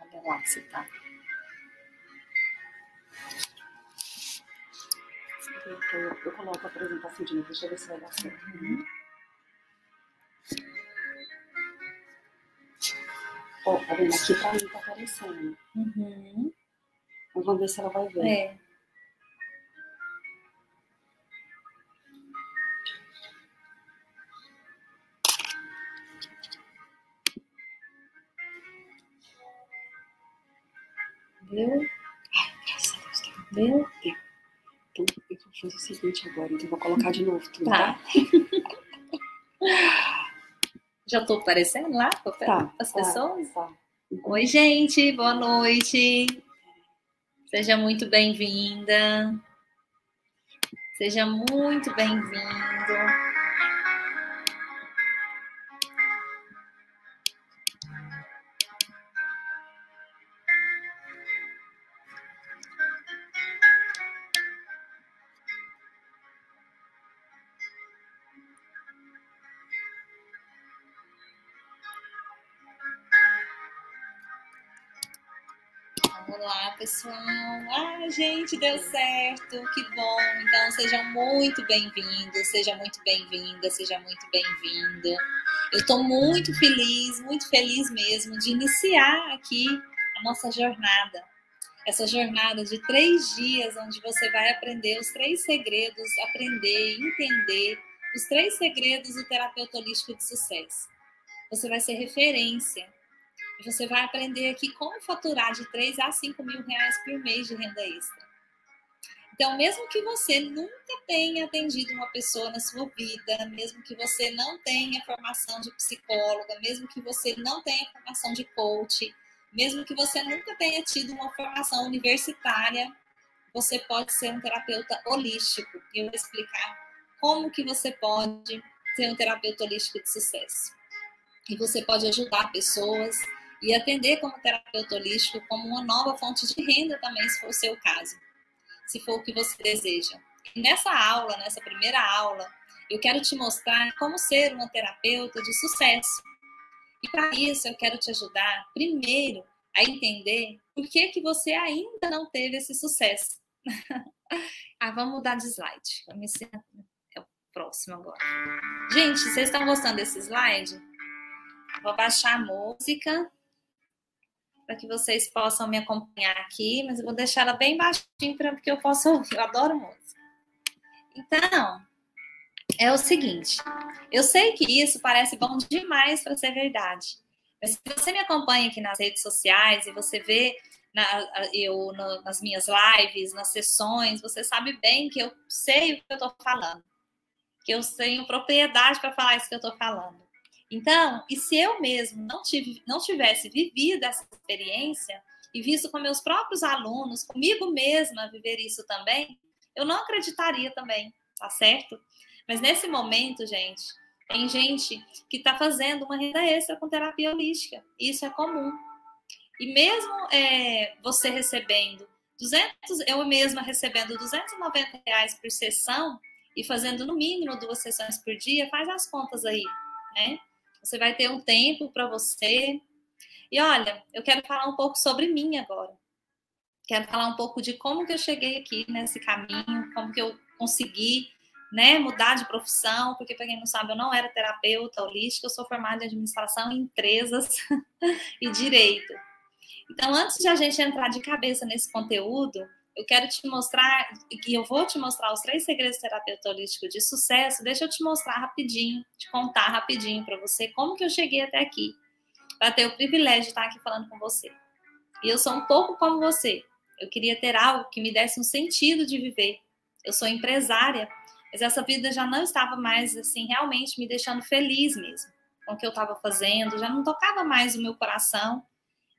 Olha lá você tá. Eu, eu coloco a apresentação de novo, deixa eu ver se vai dar certo. Uhum. Ó, tá vendo? Aqui pra mim tá aparecendo. Uhum. Vamos ver se ela vai ver. É. Viu? Ai, graças a Deus. tá. Viu? Então, eu vou fazer o seguinte agora, então vou colocar de novo tudo, Tá. tá? Já tô aparecendo lá Tá, as tá. pessoas? Tá. Oi, gente, boa noite. Seja muito bem-vinda. Seja muito bem-vindo. Vamos lá, pessoal. Ah, gente, deu certo. Que bom. Então, sejam muito bem-vindos, seja muito bem-vinda, seja muito bem-vinda. Eu estou muito feliz, muito feliz mesmo de iniciar aqui a nossa jornada. Essa jornada de três dias, onde você vai aprender os três segredos, aprender, entender os três segredos do terapeuta holístico de sucesso. Você vai ser referência e você vai aprender aqui como faturar de 3 a 5 mil reais por mês de renda extra. Então, mesmo que você nunca tenha atendido uma pessoa na sua vida, mesmo que você não tenha formação de psicóloga, mesmo que você não tenha formação de coach, mesmo que você nunca tenha tido uma formação universitária, você pode ser um terapeuta holístico. E eu vou explicar como que você pode ser um terapeuta holístico de sucesso. E você pode ajudar pessoas e atender como terapeuta holístico como uma nova fonte de renda também, se for o seu caso, se for o que você deseja. E nessa aula, nessa primeira aula, eu quero te mostrar como ser uma terapeuta de sucesso. E para isso eu quero te ajudar, primeiro, a entender por que, que você ainda não teve esse sucesso. ah, vamos mudar de slide. Vamos ensinar. É o próximo agora. Gente, vocês estão gostando desse slide? Vou baixar a música para que vocês possam me acompanhar aqui, mas eu vou deixar ela bem baixinho para que eu possa ouvir. Eu adoro música. Então, é o seguinte, eu sei que isso parece bom demais para ser verdade, mas se você me acompanha aqui nas redes sociais e você vê na, eu nas minhas lives, nas sessões, você sabe bem que eu sei o que eu estou falando, que eu tenho propriedade para falar isso que eu estou falando. Então, e se eu mesmo não, tive, não tivesse vivido essa experiência e visto com meus próprios alunos, comigo mesma viver isso também, eu não acreditaria também, tá certo? Mas nesse momento, gente, tem gente que está fazendo uma renda extra com terapia holística. Isso é comum. E mesmo é, você recebendo 200, eu mesma recebendo 290 reais por sessão e fazendo no mínimo duas sessões por dia, faz as contas aí, né? Você vai ter um tempo para você. E olha, eu quero falar um pouco sobre mim agora. Quero falar um pouco de como que eu cheguei aqui nesse caminho, como que eu consegui, né, mudar de profissão, porque para quem não sabe, eu não era terapeuta holística, eu sou formada em administração em empresas e direito. Então, antes de a gente entrar de cabeça nesse conteúdo, eu quero te mostrar, e eu vou te mostrar os três segredos terapeuta holístico de sucesso. Deixa eu te mostrar rapidinho, te contar rapidinho para você como que eu cheguei até aqui, para ter o privilégio de estar aqui falando com você. E eu sou um pouco como você. Eu queria ter algo que me desse um sentido de viver. Eu sou empresária, mas essa vida já não estava mais assim realmente me deixando feliz mesmo com o que eu estava fazendo, já não tocava mais o meu coração.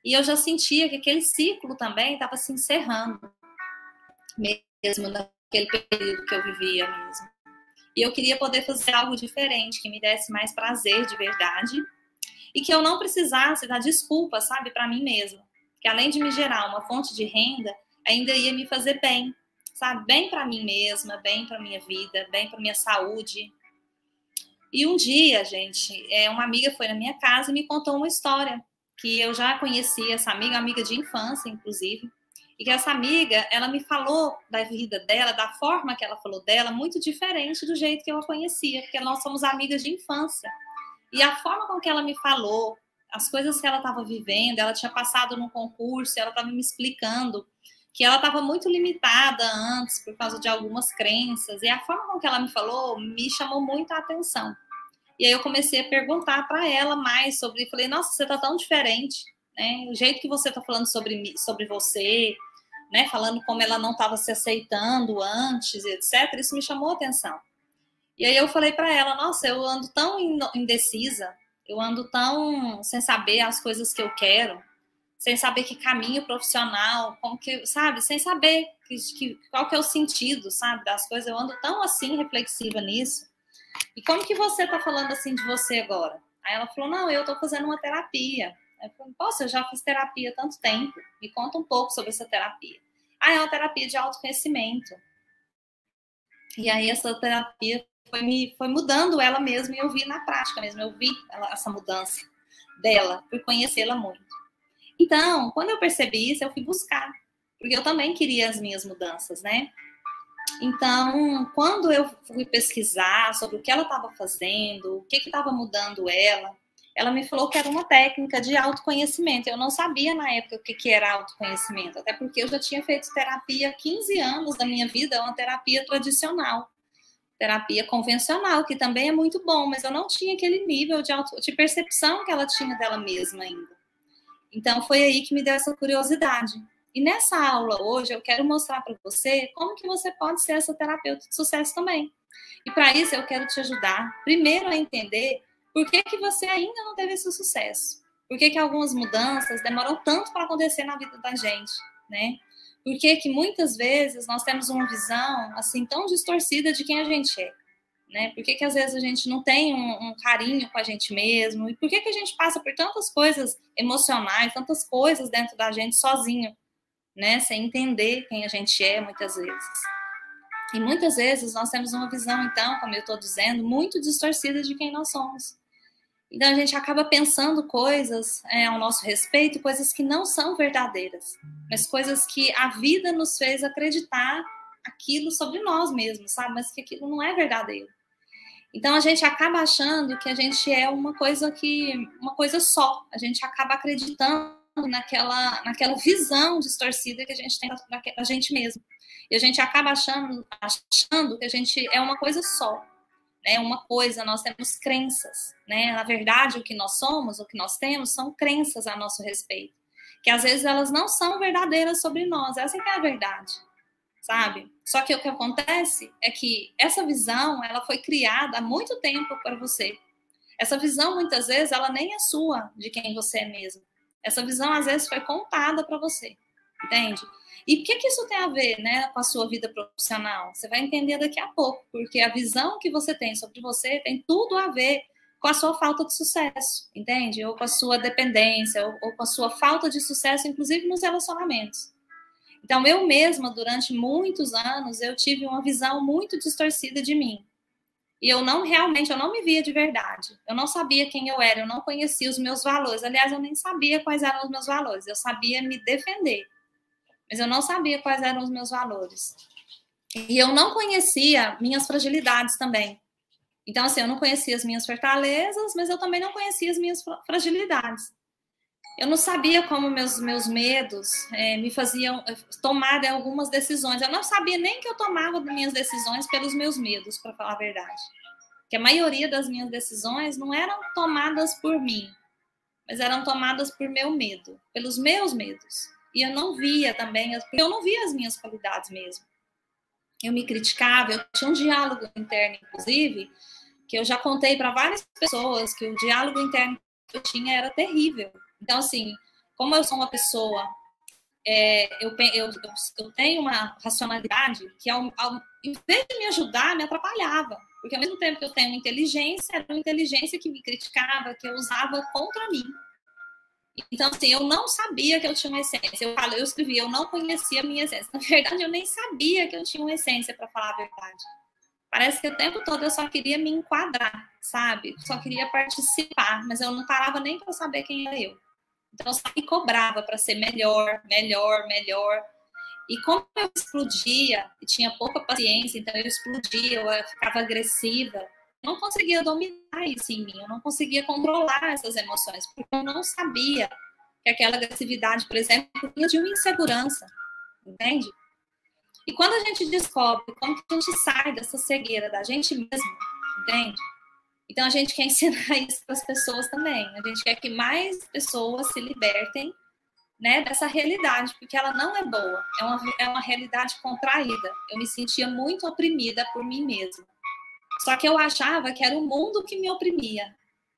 E eu já sentia que aquele ciclo também estava se encerrando mesmo naquele período que eu vivia mesmo. E eu queria poder fazer algo diferente, que me desse mais prazer de verdade e que eu não precisasse dar desculpa, sabe, para mim mesma. Que além de me gerar uma fonte de renda, ainda ia me fazer bem, sabe, bem para mim mesma, bem para minha vida, bem para minha saúde. E um dia, gente, é, uma amiga foi na minha casa e me contou uma história que eu já conhecia essa amiga, amiga de infância, inclusive, e que essa amiga, ela me falou da vida dela, da forma que ela falou dela, muito diferente do jeito que eu a conhecia, porque nós somos amigas de infância. E a forma com que ela me falou, as coisas que ela estava vivendo, ela tinha passado num concurso, ela estava me explicando que ela estava muito limitada antes por causa de algumas crenças, e a forma com que ela me falou me chamou muito a atenção. E aí eu comecei a perguntar para ela mais sobre, falei, nossa, você está tão diferente, né? O jeito que você está falando sobre, sobre você, né? Falando como ela não estava se aceitando antes, etc. Isso me chamou a atenção. E aí eu falei para ela, nossa, eu ando tão indecisa, eu ando tão sem saber as coisas que eu quero, sem saber que caminho profissional, como que, sabe, sem saber que, que, qual que é o sentido, sabe, das coisas. Eu ando tão assim reflexiva nisso. E como que você está falando assim de você agora? Aí ela falou, não, eu estou fazendo uma terapia. Eu falei, poxa, eu já fiz terapia há tanto tempo. Me conta um pouco sobre essa terapia. Ah, é uma terapia de autoconhecimento. E aí essa terapia foi, me, foi mudando ela mesma e eu vi na prática mesmo. Eu vi ela, essa mudança dela, por conhecê-la muito. Então, quando eu percebi isso, eu fui buscar, porque eu também queria as minhas mudanças, né? Então, quando eu fui pesquisar sobre o que ela estava fazendo, o que estava mudando ela, ela me falou que era uma técnica de autoconhecimento. Eu não sabia na época o que, que era autoconhecimento, até porque eu já tinha feito terapia há 15 anos da minha vida, uma terapia tradicional, terapia convencional, que também é muito bom, mas eu não tinha aquele nível de, auto, de percepção que ela tinha dela mesma ainda. Então, foi aí que me deu essa curiosidade. E nessa aula hoje, eu quero mostrar para você como que você pode ser essa terapeuta de sucesso também. E para isso, eu quero te ajudar, primeiro, a entender por que, que você ainda não teve esse sucesso? Por que, que algumas mudanças demoram tanto para acontecer na vida da gente, né? Por que, que muitas vezes nós temos uma visão assim tão distorcida de quem a gente é? Né? Por que, que às vezes a gente não tem um, um, carinho com a gente mesmo? E por que, que a gente passa por tantas coisas emocionais, tantas coisas dentro da gente sozinho, né? Sem entender quem a gente é muitas vezes. E muitas vezes nós temos uma visão, então, como eu estou dizendo, muito distorcida de quem nós somos. Então a gente acaba pensando coisas é, ao nosso respeito, coisas que não são verdadeiras, mas coisas que a vida nos fez acreditar aquilo sobre nós mesmos, sabe? Mas que aquilo não é verdadeiro. Então a gente acaba achando que a gente é uma coisa que uma coisa só. A gente acaba acreditando naquela naquela visão distorcida que a gente tem da, da gente mesmo. E a gente acaba achando achando que a gente é uma coisa só né, uma coisa, nós temos crenças, né? Na verdade, o que nós somos, o que nós temos, são crenças a nosso respeito, que às vezes elas não são verdadeiras sobre nós. Essa é a verdade, sabe? Só que o que acontece é que essa visão, ela foi criada há muito tempo para você. Essa visão, muitas vezes, ela nem é sua, de quem você é mesmo. Essa visão, às vezes, foi contada para você, entende? E o que, que isso tem a ver né, com a sua vida profissional? Você vai entender daqui a pouco, porque a visão que você tem sobre você tem tudo a ver com a sua falta de sucesso, entende? Ou com a sua dependência, ou, ou com a sua falta de sucesso, inclusive nos relacionamentos. Então, eu mesma, durante muitos anos, eu tive uma visão muito distorcida de mim. E eu não realmente, eu não me via de verdade. Eu não sabia quem eu era, eu não conhecia os meus valores. Aliás, eu nem sabia quais eram os meus valores. Eu sabia me defender mas eu não sabia quais eram os meus valores. E eu não conhecia minhas fragilidades também. Então, assim, eu não conhecia as minhas fortalezas, mas eu também não conhecia as minhas fragilidades. Eu não sabia como meus, meus medos é, me faziam eh, tomar algumas decisões. Eu não sabia nem que eu tomava minhas decisões pelos meus medos, para falar a verdade. Que a maioria das minhas decisões não eram tomadas por mim, mas eram tomadas por meu medo, pelos meus medos. E eu não via também, eu não via as minhas qualidades mesmo. Eu me criticava, eu tinha um diálogo interno, inclusive, que eu já contei para várias pessoas que o diálogo interno que eu tinha era terrível. Então, assim, como eu sou uma pessoa, é, eu, eu, eu, tenho uma racionalidade que, ao, ao, em vez de me ajudar, me atrapalhava. Porque ao mesmo tempo que eu tenho inteligência, era uma inteligência que me criticava, que eu usava contra mim. Então, assim, eu não sabia que eu tinha uma essência. Eu falo, eu escrevi, eu não conhecia a minha essência. Na verdade, eu nem sabia que eu tinha uma essência, para falar a verdade. Parece que o tempo todo eu só queria me enquadrar, sabe? Só queria participar, mas eu não parava nem para saber quem era eu. Então eu só me cobrava para ser melhor, melhor, melhor. E como eu explodia e tinha pouca paciência, então eu explodia, eu ficava agressiva, não conseguia dominar isso em mim, eu não conseguia controlar essas emoções, porque eu não sabia que aquela agressividade, por exemplo, vinha de uma insegurança, entende? E quando a gente descobre como que a gente sai dessa cegueira da gente mesmo, entende? Então a gente quer ensinar isso para as pessoas também. A gente quer que mais pessoas se libertem né, dessa realidade, porque ela não é boa, é uma, é uma realidade contraída. Eu me sentia muito oprimida por mim mesma. Só que eu achava que era o mundo que me oprimia.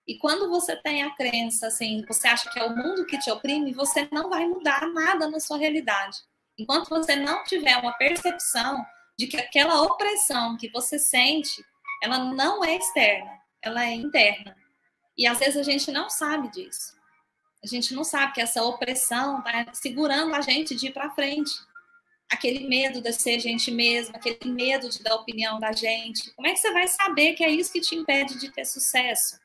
E quando você tem a crença, assim, você acha que é o mundo que te oprime, você não vai mudar nada na sua realidade. Enquanto você não tiver uma percepção de que aquela opressão que você sente, ela não é externa, ela é interna. E às vezes a gente não sabe disso. A gente não sabe que essa opressão está segurando a gente de ir para frente. Aquele medo de ser gente mesma, aquele medo de dar opinião da gente. Como é que você vai saber que é isso que te impede de ter sucesso?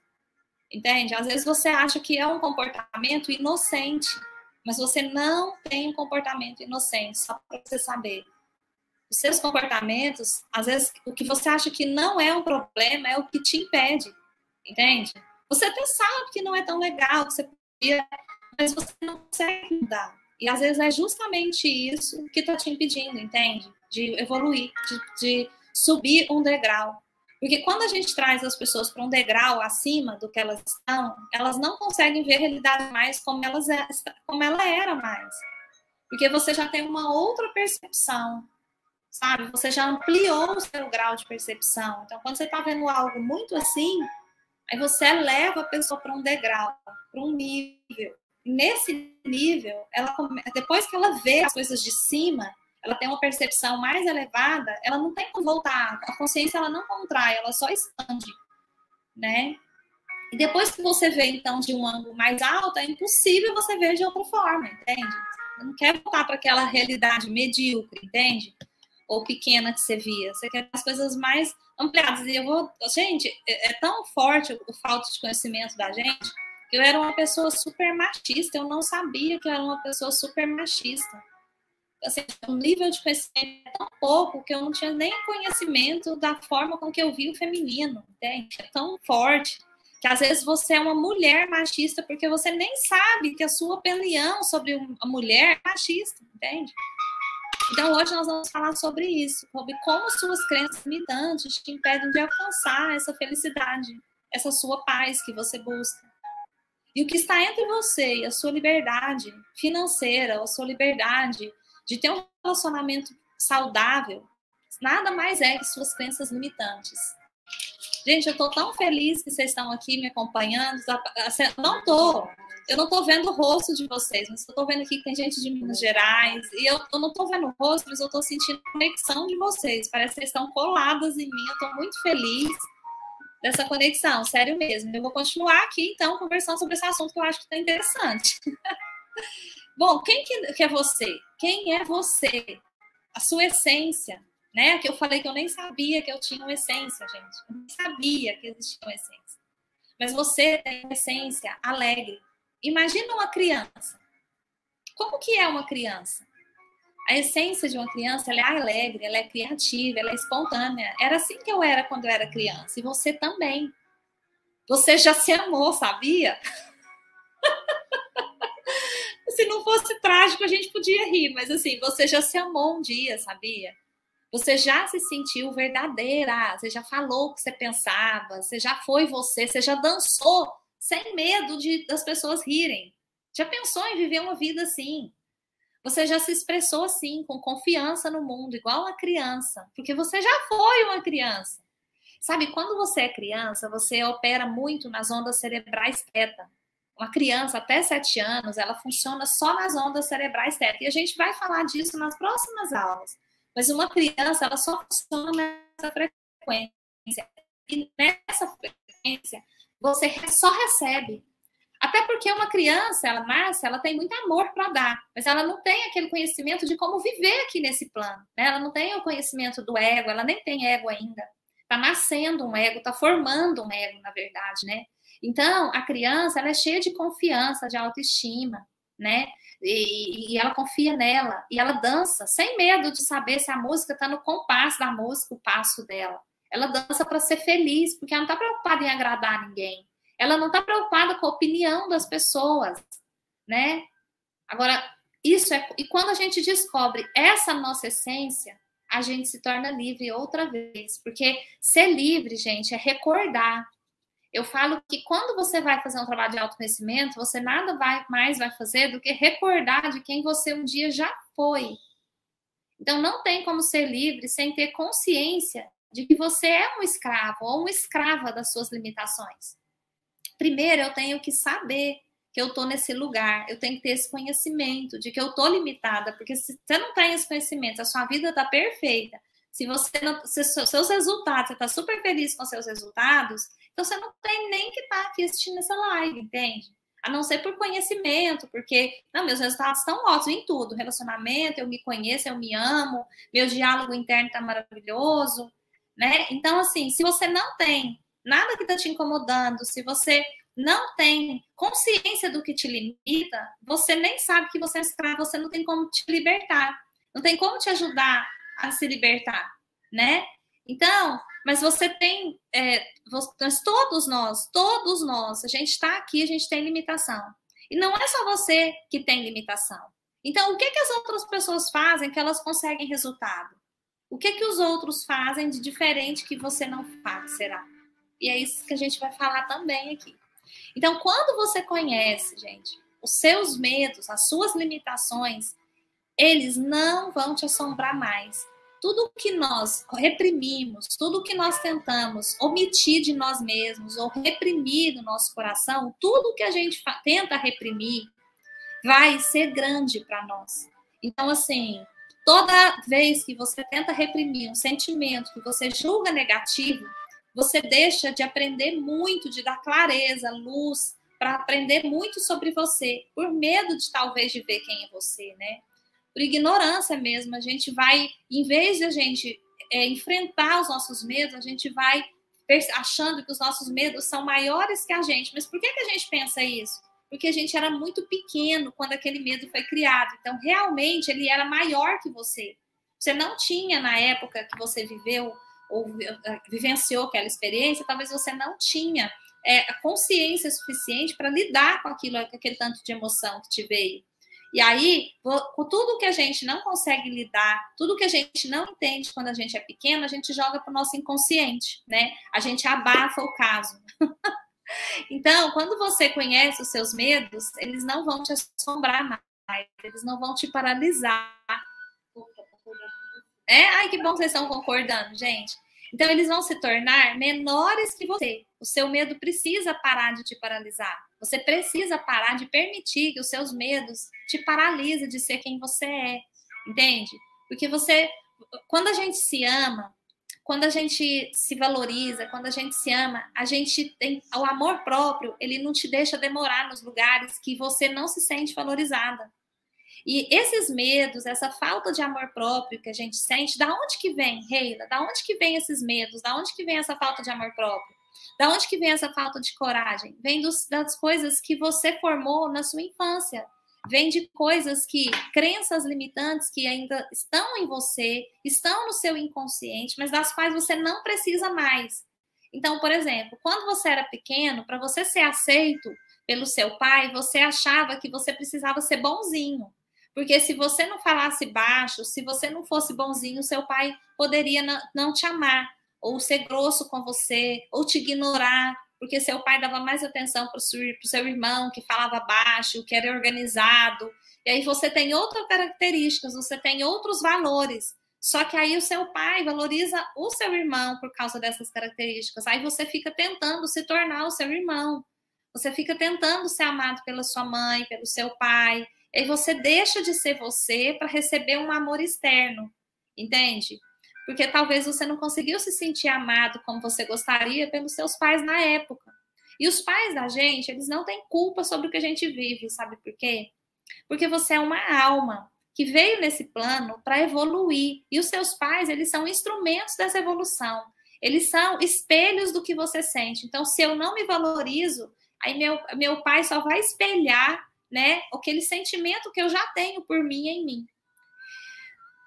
Entende? Às vezes você acha que é um comportamento inocente, mas você não tem um comportamento inocente, só para você saber. Os seus comportamentos, às vezes, o que você acha que não é um problema é o que te impede, entende? Você até sabe que não é tão legal, que você mas você não consegue mudar. E às vezes é justamente isso que está te impedindo, entende? De evoluir, de, de, subir um degrau. Porque quando a gente traz as pessoas para um degrau acima do que elas estão, elas não conseguem ver a realidade mais como, elas, é, como ela era mais. Porque você já tem uma outra percepção, sabe? Você já ampliou o seu grau de percepção. Então, quando você está vendo algo muito assim, Aí você leva a pessoa para um degrau, para um nível. Nesse nível, ela depois que ela vê as coisas de cima, ela tem uma percepção mais elevada, ela não tem como voltar, a consciência ela não contrai, ela só expande, né? E depois que você vê então de um ângulo mais alto, é impossível você ver de outra forma, entende? Você não quer voltar para aquela realidade medíocre, entende? Ou pequena que você via. Você quer as coisas mais ampliadas. E eu vou. Gente, é, é tão forte o, falta de conhecimento da gente eu era uma pessoa super machista. Eu não sabia que eu era uma pessoa super machista. Assim, o nível de conhecimento é tão pouco que eu não tinha nem conhecimento da forma com que eu vi o feminino, entende? É tão forte que às vezes você é uma mulher machista porque você nem sabe que a sua opinião sobre a mulher é machista, entende? Então, hoje nós vamos falar sobre isso, sobre como suas crenças limitantes te impedem de alcançar essa felicidade, essa sua paz que você busca. E o que está entre você e a sua liberdade financeira, a sua liberdade de ter um relacionamento saudável, nada mais é que suas crenças limitantes. Gente, eu estou tão feliz que vocês estão aqui me acompanhando. Não estou eu não estou vendo o rosto de vocês, mas estou vendo aqui que tem gente de Minas Gerais, e eu, eu não estou vendo o rosto, mas eu estou sentindo a conexão de vocês. Parece que vocês estão coladas em mim, eu estou muito feliz dessa conexão, sério mesmo. Eu vou continuar aqui, então, conversando sobre esse assunto que eu acho que está interessante. Bom, quem que, é você? Quem é você? A sua essência, né? Que eu falei que eu nem sabia que eu tinha uma essência, gente. Eu nem sabia que existia uma essência. Mas você tem uma essência alegre, Imagina uma criança. Como que é uma criança? A essência de uma criança ela é alegre, ela é criativa, ela é espontânea. Era assim que eu era quando eu era criança. E você também. Você já se amou, sabia? se não fosse trágico, a gente podia rir, mas assim, você já se amou um dia, sabia? Você já se sentiu verdadeira, você já falou o que você pensava, você já foi você, você já dançou sem medo de das pessoas rirem. Já pensou em viver uma vida assim? Você já se expressou assim, com confiança no mundo, igual uma criança, porque você já foi uma criança. Sabe, quando você é criança, você opera muito nas ondas cerebrais teta. Uma criança até 7 anos, ela funciona só nas ondas cerebrais teta. E a gente vai falar disso nas próximas aulas. Mas uma criança, ela só funciona nessa frequência. E nessa frequência, você só recebe. Até porque uma criança, ela nasce, ela tem muito amor para dar, mas ela não tem aquele conhecimento de como viver aqui nesse plano. Né? Ela não tem o conhecimento do ego, ela nem tem ego ainda. Tá nascendo um ego, tá formando um ego, na verdade, né? Então, a criança, ela é cheia de confiança, de autoestima, né? E, e, ela confia nela, e ela dança sem medo de saber se a música está no compasso da música, o passo dela. Ela dança para ser feliz, porque ela não está preocupada em agradar ninguém. Ela não está preocupada com a opinião das pessoas, né? Agora, isso é. E quando a gente descobre essa nossa essência, a gente se torna livre outra vez. Porque ser livre, gente, é recordar. Eu falo que quando você vai fazer um trabalho de autoconhecimento, você nada vai, mais vai fazer do que recordar de quem você um dia já foi. Então, não tem como ser livre sem ter consciência de que você é um escravo ou uma escrava das suas limitações. Primeiro, eu tenho que saber que eu estou nesse lugar, eu tenho que ter esse conhecimento de que eu estou limitada, porque se você não tem esse conhecimento, a sua vida está perfeita, se você não, se seus resultados, você está super feliz com seus resultados, então você não tem nem que estar tá aqui assistindo essa live, entende? A não ser por conhecimento, porque não, meus resultados estão ótimos em tudo, relacionamento, eu me conheço, eu me amo, meu diálogo interno está maravilhoso, né? Então, assim, se você não tem nada que está te incomodando, se você não tem consciência do que te limita, você nem sabe que você é escravo, você não tem como te libertar, não tem como te ajudar a se libertar, né? Então, mas você tem, é, nós, todos nós, todos nós, a gente está aqui, a gente tem limitação. E não é só você que tem limitação. Então, o que, que as outras pessoas fazem que elas conseguem resultado? O que, que os outros fazem de diferente que você não faz, será? E é isso que a gente vai falar também aqui. Então, quando você conhece, gente, os seus medos, as suas limitações, eles não vão te assombrar mais. Tudo que nós reprimimos, tudo que nós tentamos omitir de nós mesmos ou reprimir no nosso coração, tudo que a gente tenta reprimir vai ser grande para nós. Então, assim, toda vez que você tenta reprimir um sentimento que você julga negativo, você deixa de aprender muito, de dar clareza, luz, para aprender muito sobre você, por medo de talvez de ver quem é você, né? Por ignorância mesmo, a gente vai, em vez de a gente é, enfrentar os nossos medos, a gente vai achando que os nossos medos são maiores que a gente. Mas por que, que a gente pensa isso? Porque a gente era muito pequeno quando aquele medo foi criado. Então, realmente, ele era maior que você. Você não tinha, na época que você viveu ou eh, vivenciou aquela experiência, talvez você não tinha é, consciência suficiente para lidar com aquilo, com aquele tanto de emoção que te veio. E aí, com tudo que a gente não consegue lidar, tudo que a gente não entende quando a gente é pequeno, a gente joga para o nosso inconsciente, né? A gente abafa o caso. então, quando você conhece os seus medos, eles não vão te assombrar mais, eles não vão te paralisar. É? Ai, que bom que vocês estão concordando, gente. Então, eles vão se tornar menores que você. O seu medo precisa parar de te paralisar. Você precisa parar de permitir que os seus medos te paralisem de ser quem você é. Entende? Porque você, quando a gente se ama, quando a gente se valoriza, quando a gente se ama, a gente tem o amor próprio, ele não te deixa demorar nos lugares que você não se sente valorizada. E esses medos, essa falta de amor próprio que a gente sente, da onde que vem, Reila? Da onde que vem esses medos? Da onde que vem essa falta de amor próprio? Da onde que vem essa falta de coragem? Vem dos, das coisas que você formou na sua infância. Vem de coisas que, crenças limitantes que ainda estão em você, estão no seu inconsciente, mas das quais você não precisa mais. Então, por exemplo, quando você era pequeno, para você ser aceito pelo seu pai, você achava que você precisava ser bonzinho. Porque se você não falasse baixo, se você não fosse bonzinho, seu pai poderia não, te amar, ou ser grosso com você, ou te ignorar, porque seu pai dava mais atenção para o seu, seu irmão, que falava baixo, que era organizado. E aí você tem outras características, você tem outros valores. Só que aí o seu pai valoriza o seu irmão por causa dessas características. Aí você fica tentando se tornar o seu irmão. Você fica tentando ser amado pela sua mãe, pelo seu pai. E você deixa de ser você para receber um amor externo, entende? Porque talvez você não conseguiu se sentir amado como você gostaria pelos seus pais na época. E os pais da gente, eles não têm culpa sobre o que a gente vive, sabe por quê? Porque você é uma alma que veio nesse plano para evoluir. E os seus pais, eles são instrumentos dessa evolução. eles são espelhos do que você sente. Então, se eu não me valorizo, aí meu, meu pai só vai espelhar, né, aquele sentimento que eu já tenho por mim em mim.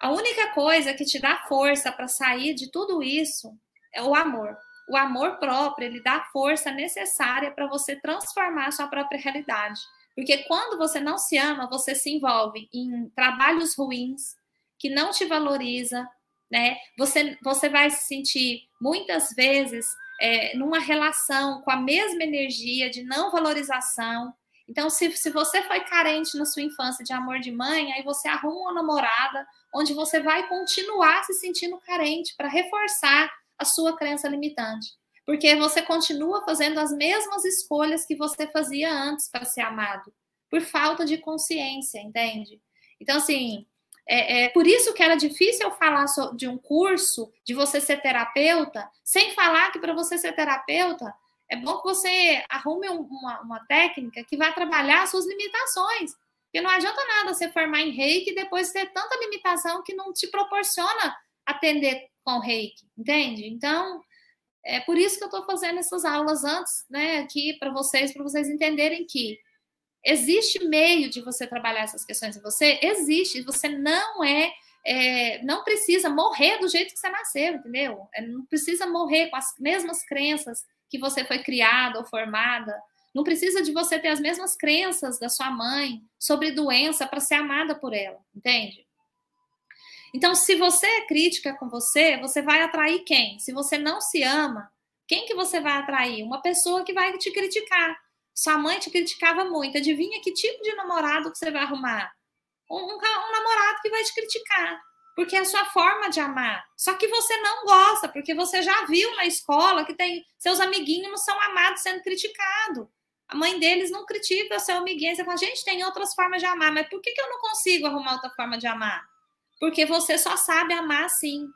A única coisa que te dá força para sair de tudo isso é o amor. O amor próprio, ele dá a força necessária para você transformar sua própria realidade. Porque quando você não se ama, você se envolve em trabalhos ruins, que não te valoriza, né? Você, você vai se sentir muitas vezes é, numa relação com a mesma energia de não valorização. Então, se, se você foi carente na sua infância de amor de mãe, aí você arruma uma namorada onde você vai continuar se sentindo carente para reforçar a sua crença limitante. Porque você continua fazendo as mesmas escolhas que você fazia antes para ser amado, por falta de consciência, entende? Então, assim, é, é, por isso que era difícil eu falar de um curso, de você ser terapeuta, sem falar que para você ser terapeuta, é bom que você arrume uma, uma técnica que vai trabalhar as suas limitações. Porque não adianta nada você formar em reiki e depois ter tanta limitação que não te proporciona atender com reiki, entende? Então, é por isso que eu estou fazendo essas aulas antes, né, aqui para vocês, para vocês entenderem que Existe meio de você trabalhar essas questões em você? Existe. Você não é, é, não precisa morrer do jeito que você nasceu, entendeu? É, não precisa morrer com as mesmas crenças que você foi criada ou formada. Não precisa de você ter as mesmas crenças da sua mãe sobre doença para ser amada por ela, entende? Então, se você é crítica com você, você vai atrair quem? Se você não se ama, quem que você vai atrair? Uma pessoa que vai te criticar. Sua mãe te criticava muito. Adivinha que tipo de namorado que você vai arrumar? Um, um, um namorado que vai te criticar. Porque é a sua forma de amar. Só que você não gosta, porque você já viu na escola que tem seus amiguinhos são amados sendo criticados. A mãe deles não critica o seu amiguinho. Você fala, gente, tem outras formas de amar, mas por que, que eu não consigo arrumar outra forma de amar? Porque você só sabe amar assim,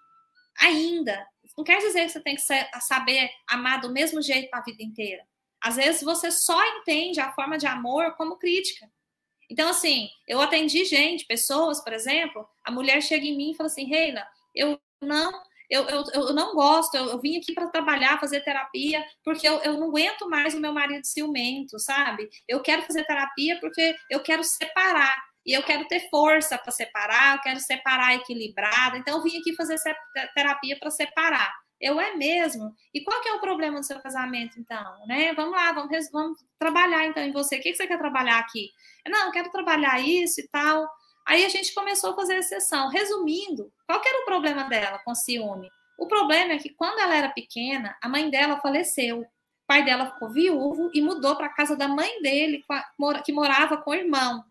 ainda. Não quer dizer que você tem que saber amar do mesmo jeito para a vida inteira. Às vezes você só entende a forma de amor como crítica. Então, assim, eu atendi gente, pessoas, por exemplo, a mulher chega em mim e fala assim, Reina, eu não, eu, eu, eu não gosto, eu, eu vim aqui para trabalhar, fazer terapia, porque eu, eu não aguento mais o meu marido ciumento, sabe? Eu quero fazer terapia porque eu quero separar. E eu quero ter força para separar, eu quero separar equilibrada. Então, eu vim aqui fazer terapia para separar. Eu é mesmo. E qual que é o problema do seu casamento, então? Né? Vamos lá, vamos, vamos trabalhar então em você. O que, que você quer trabalhar aqui? Não, eu quero trabalhar isso e tal. Aí a gente começou a fazer a sessão. Resumindo, qual que era o problema dela com ciúme? O problema é que quando ela era pequena, a mãe dela faleceu. O pai dela ficou viúvo e mudou para a casa da mãe dele, que morava com o irmão.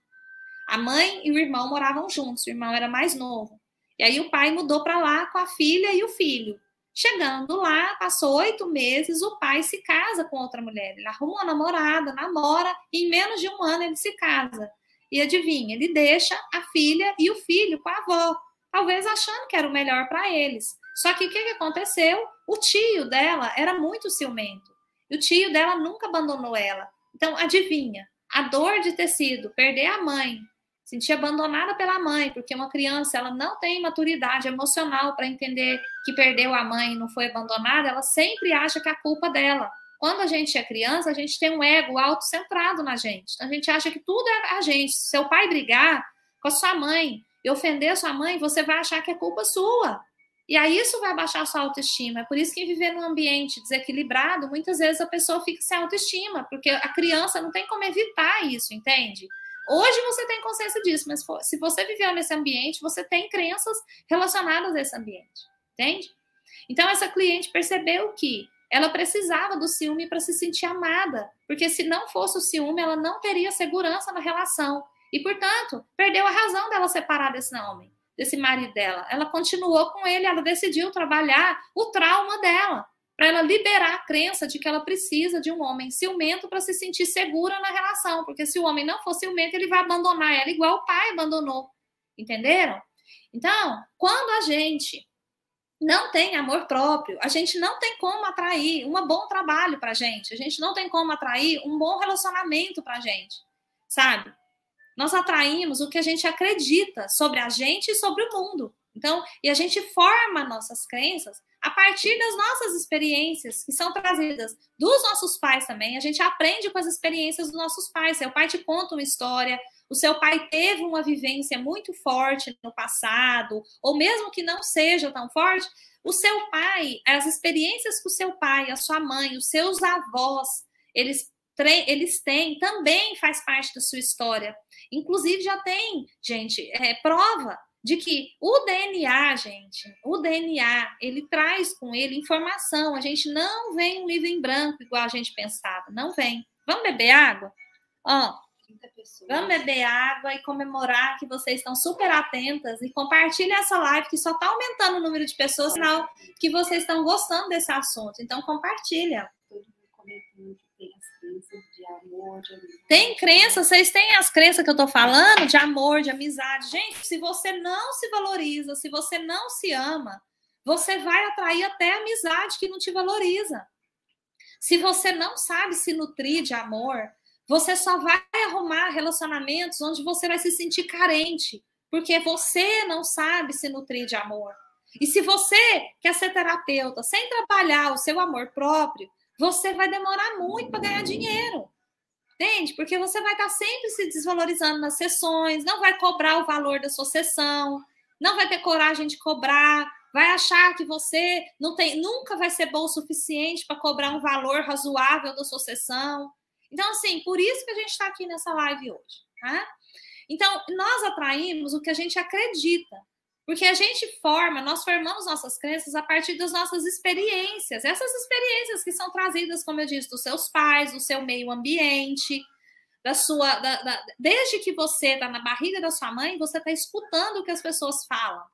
A mãe e o irmão moravam juntos, o irmão era mais novo. E aí o pai mudou para lá com a filha e o filho. Chegando lá, passou oito meses, o pai se casa com outra mulher. Ele arruma uma namorada, namora, e em menos de um ano ele se casa. E adivinha, ele deixa a filha e o filho com a avó, talvez achando que era o melhor para eles. Só que o que, que aconteceu? O tio dela era muito ciumento. E o tio dela nunca abandonou ela. Então, adivinha, a dor de ter sido perder a mãe, sentir abandonada pela mãe, porque uma criança ela não tem maturidade emocional para entender que perdeu a mãe e não foi abandonada, ela sempre acha que é a culpa dela. Quando a gente é criança, a gente tem um ego autocentrado na gente. A gente acha que tudo é a gente. Se seu pai brigar com a sua mãe e ofender a sua mãe, você vai achar que é culpa sua. E aí isso vai baixar a sua autoestima. É por isso que viver num ambiente desequilibrado, muitas vezes a pessoa fica sem autoestima, porque a criança não tem como evitar isso, entende? Hoje você tem consciência disso, mas se você viveu nesse ambiente, você tem crenças relacionadas a esse ambiente, entende? Então, essa cliente percebeu que ela precisava do ciúme para se sentir amada, porque se não fosse o ciúme, ela não teria segurança na relação. E, portanto, perdeu a razão dela separar desse homem, desse marido dela. Ela continuou com ele, ela decidiu trabalhar o trauma dela para ela liberar a crença de que ela precisa de um homem ciumento para se sentir segura na relação, porque se o homem não for ciumento, ele vai abandonar ela igual o pai abandonou. Entenderam? Então, quando a gente não tem amor próprio, a gente não tem como atrair um bom trabalho para a gente, a gente não tem como atrair um bom relacionamento para a gente, sabe? Nós atraímos o que a gente acredita sobre a gente e sobre o mundo. Então, e a gente forma nossas crenças a partir das nossas experiências que são trazidas dos nossos pais também. A gente aprende com as experiências dos nossos pais. Seu pai te conta uma história, o seu pai teve uma vivência muito forte no passado, ou mesmo que não seja tão forte, o seu pai, as experiências que o seu pai, a sua mãe, os seus avós, eles, eles têm, também faz parte da sua história. Inclusive, já tem, gente, é, prova de que o DNA, gente, o DNA, ele traz com ele informação. A gente não vem um livro em branco igual a gente pensava, não vem. Vamos beber água? Ó, vamos beber água e comemorar que vocês estão super atentas e compartilhe essa live que só está aumentando o número de pessoas, sinal que vocês estão gostando desse assunto. Então compartilha. Tem crença, vocês têm as crenças que eu tô falando de amor, de amizade. Gente, se você não se valoriza, se você não se ama, você vai atrair até amizade que não te valoriza. Se você não sabe se nutrir de amor, você só vai arrumar relacionamentos onde você vai se sentir carente, porque você não sabe se nutrir de amor. E se você quer ser terapeuta sem trabalhar o seu amor próprio, você vai demorar muito para ganhar dinheiro. Entende? Porque você vai estar sempre se desvalorizando nas sessões, não vai cobrar o valor da sua sessão, não vai ter coragem de cobrar, vai achar que você não tem, nunca vai ser bom o suficiente para cobrar um valor razoável da sua sessão. Então, assim, por isso que a gente está aqui nessa live hoje. Tá? Então, nós atraímos o que a gente acredita. Porque a gente forma, nós formamos nossas crenças a partir das nossas experiências. Essas experiências que são trazidas, como eu disse, dos seus pais, do seu meio ambiente, da sua. Da, da, desde que você está na barriga da sua mãe, você está escutando o que as pessoas falam.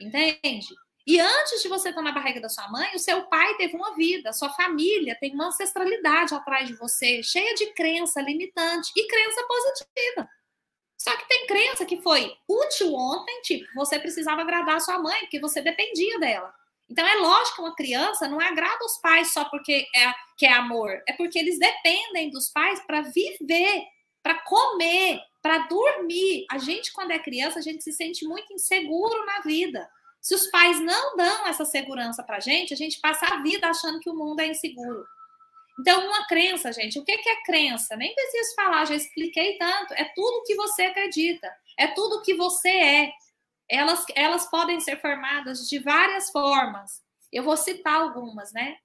Entende? E antes de você estar tá na barriga da sua mãe, o seu pai teve uma vida, sua família tem uma ancestralidade atrás de você, cheia de crença limitante e crença positiva. Só que tem crença que foi útil ontem, tipo, você precisava agradar a sua mãe, porque você dependia dela. Então é lógico que uma criança não agrada os pais só porque é, que é amor, é porque eles dependem dos pais para viver, para comer, para dormir. A gente, quando é criança, a gente se sente muito inseguro na vida. Se os pais não dão essa segurança para a gente, a gente passa a vida achando que o mundo é inseguro. Então, uma crença, gente, o que é crença? Nem preciso falar, já expliquei tanto. É tudo que você acredita, é tudo que você é. Elas, elas podem ser formadas de várias formas. Eu vou citar algumas, né?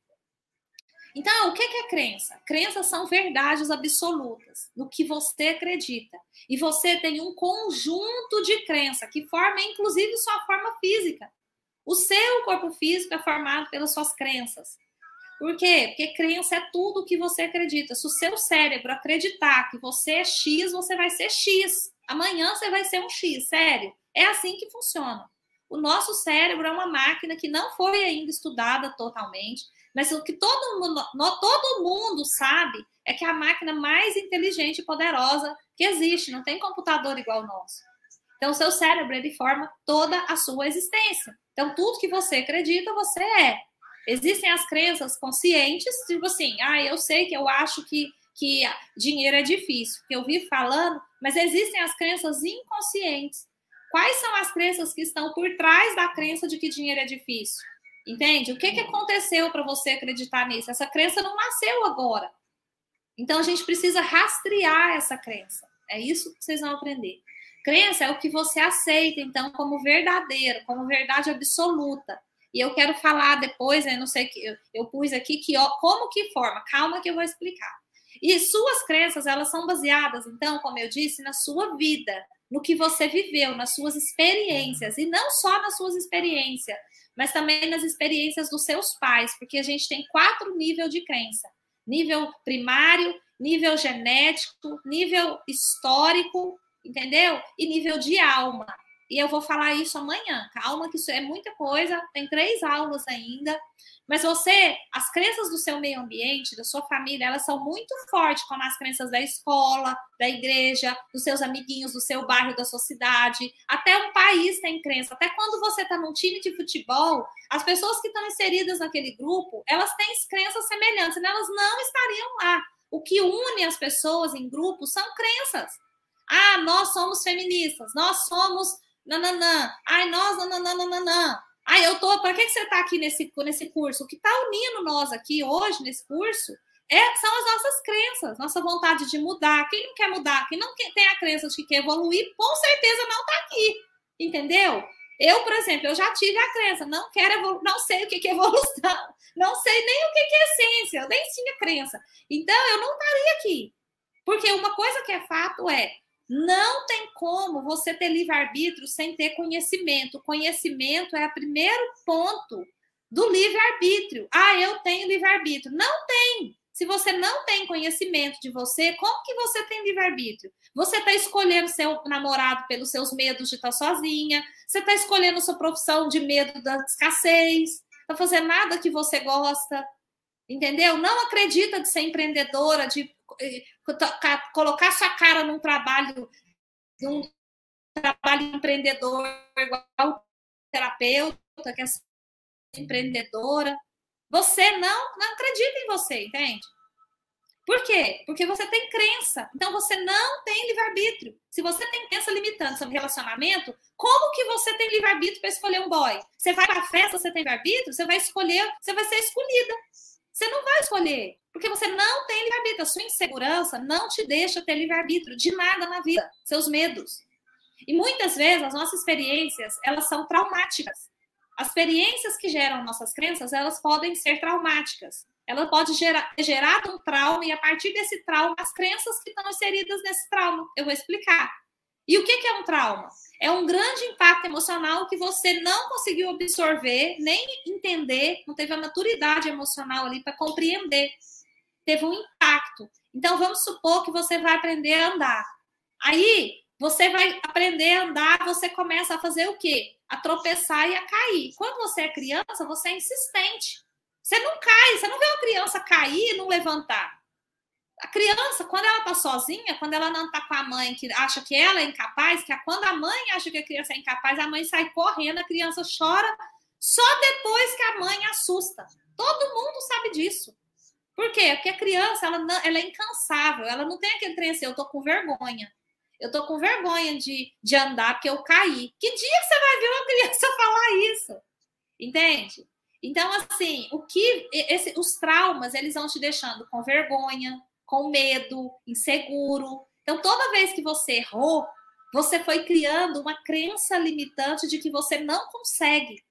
Então, o que é crença? Crenças são verdades absolutas no que você acredita. E você tem um conjunto de crença que forma, inclusive, sua forma física. O seu corpo físico é formado pelas suas crenças. Por quê? Porque crença é tudo o que você acredita. Se o seu cérebro acreditar que você é X, você vai ser X. Amanhã você vai ser um X, sério. É assim que funciona. O nosso cérebro é uma máquina que não foi ainda estudada totalmente, mas o que todo mundo, todo mundo sabe é que é a máquina mais inteligente e poderosa que existe. Não tem computador igual o nosso. Então, o seu cérebro ele forma toda a sua existência. Então, tudo que você acredita, você é. Existem as crenças conscientes, tipo assim, ah, eu sei que eu acho que, que dinheiro é difícil, que eu vi falando, mas existem as crenças inconscientes. Quais são as crenças que estão por trás da crença de que dinheiro é difícil? Entende? O que, que aconteceu para você acreditar nisso? Essa crença não nasceu agora. Então a gente precisa rastrear essa crença. É isso que vocês vão aprender. Crença é o que você aceita, então, como verdadeiro, como verdade absoluta. E eu quero falar depois, né, não sei que eu, eu pus aqui que ó, como que forma. Calma que eu vou explicar. E suas crenças, elas são baseadas, então, como eu disse, na sua vida, no que você viveu, nas suas experiências, e não só nas suas experiências, mas também nas experiências dos seus pais, porque a gente tem quatro níveis de crença: nível primário, nível genético, nível histórico, entendeu? E nível de alma. E eu vou falar isso amanhã. Calma, que isso é muita coisa. Tem três aulas ainda. Mas você, as crenças do seu meio ambiente, da sua família, elas são muito fortes, como as crenças da escola, da igreja, dos seus amiguinhos, do seu bairro, da sua cidade. Até um país tem crença. Até quando você está num time de futebol, as pessoas que estão inseridas naquele grupo, elas têm crenças semelhantes, elas não estariam lá. O que une as pessoas em grupos são crenças. Ah, nós somos feministas, nós somos nananã. Ai, nós, nananã, nananã. Ai, eu tô. Para que, você está aqui nesse, nesse curso? O que está unindo nós aqui hoje nesse curso é, são as nossas crenças, nossa vontade de mudar. Quem não quer mudar, quem não quer, tem a crença de que quer evoluir, com certeza não está aqui. Entendeu? Eu, por exemplo, eu já tive a crença, não quero não sei o que é evolução, não sei nem o que é essência, eu nem tinha crença. Então, eu não estaria aqui. Porque uma coisa que é fato é, não tem como você ter livre-arbítrio sem ter conhecimento. Conhecimento é o primeiro ponto do livre-arbítrio. Ah, eu tenho livre-arbítrio. Não tem. Se você não tem conhecimento de você, como que você tem livre-arbítrio? Você está escolhendo seu namorado pelos seus medos de estar sozinha, você está escolhendo sua profissão de medo da escassez, está fazendo nada que você gosta, entendeu? Não acredita de ser empreendedora, de colocar sua cara num trabalho, num trabalho empreendedor igual terapeuta, que é empreendedora. Você não, não acredita em você, entende? Por quê? Porque você tem crença. Então você não tem livre-arbítrio. Se você tem crença limitante sobre relacionamento, como que você tem livre-arbítrio para escolher um boy? Você vai para festa, você tem livre-arbítrio, você vai escolher, você vai ser escolhida. Você não vai escolher, porque você não tem livre-arbítrio. A sua insegurança não te deixa ter livre-arbítrio de nada na vida, seus medos. E muitas vezes as nossas experiências, elas são traumáticas. As experiências que geram nossas crenças, elas podem ser traumáticas. Ela pode gerar gerado um trauma e a partir desse trauma, as crenças que estão inseridas nesse trauma. Eu vou explicar. E o que é um trauma? É um grande impacto emocional que você não conseguiu absorver, nem entender, não teve a maturidade emocional ali para compreender. Teve um impacto. Então, vamos supor que você vai aprender a andar. Aí, você vai aprender a andar, você começa a fazer o quê? A tropeçar e a cair. Quando você é criança, você é insistente. Você não cai, você não vê uma criança cair e não levantar. A criança, quando ela tá sozinha, quando ela não tá com a mãe que acha que ela é incapaz, que é quando a mãe acha que a criança é incapaz, a mãe sai correndo, a criança chora, só depois que a mãe assusta. Todo mundo sabe disso. Por quê? Porque a criança, ela, não, ela é incansável, ela não tem aquele trem assim, eu tô com vergonha. Eu tô com vergonha de, de andar porque eu caí. Que dia que você vai ver uma criança falar isso? Entende? Então, assim, o que esse, os traumas eles vão te deixando com vergonha, com medo, inseguro. Então, toda vez que você errou, você foi criando uma crença limitante de que você não consegue,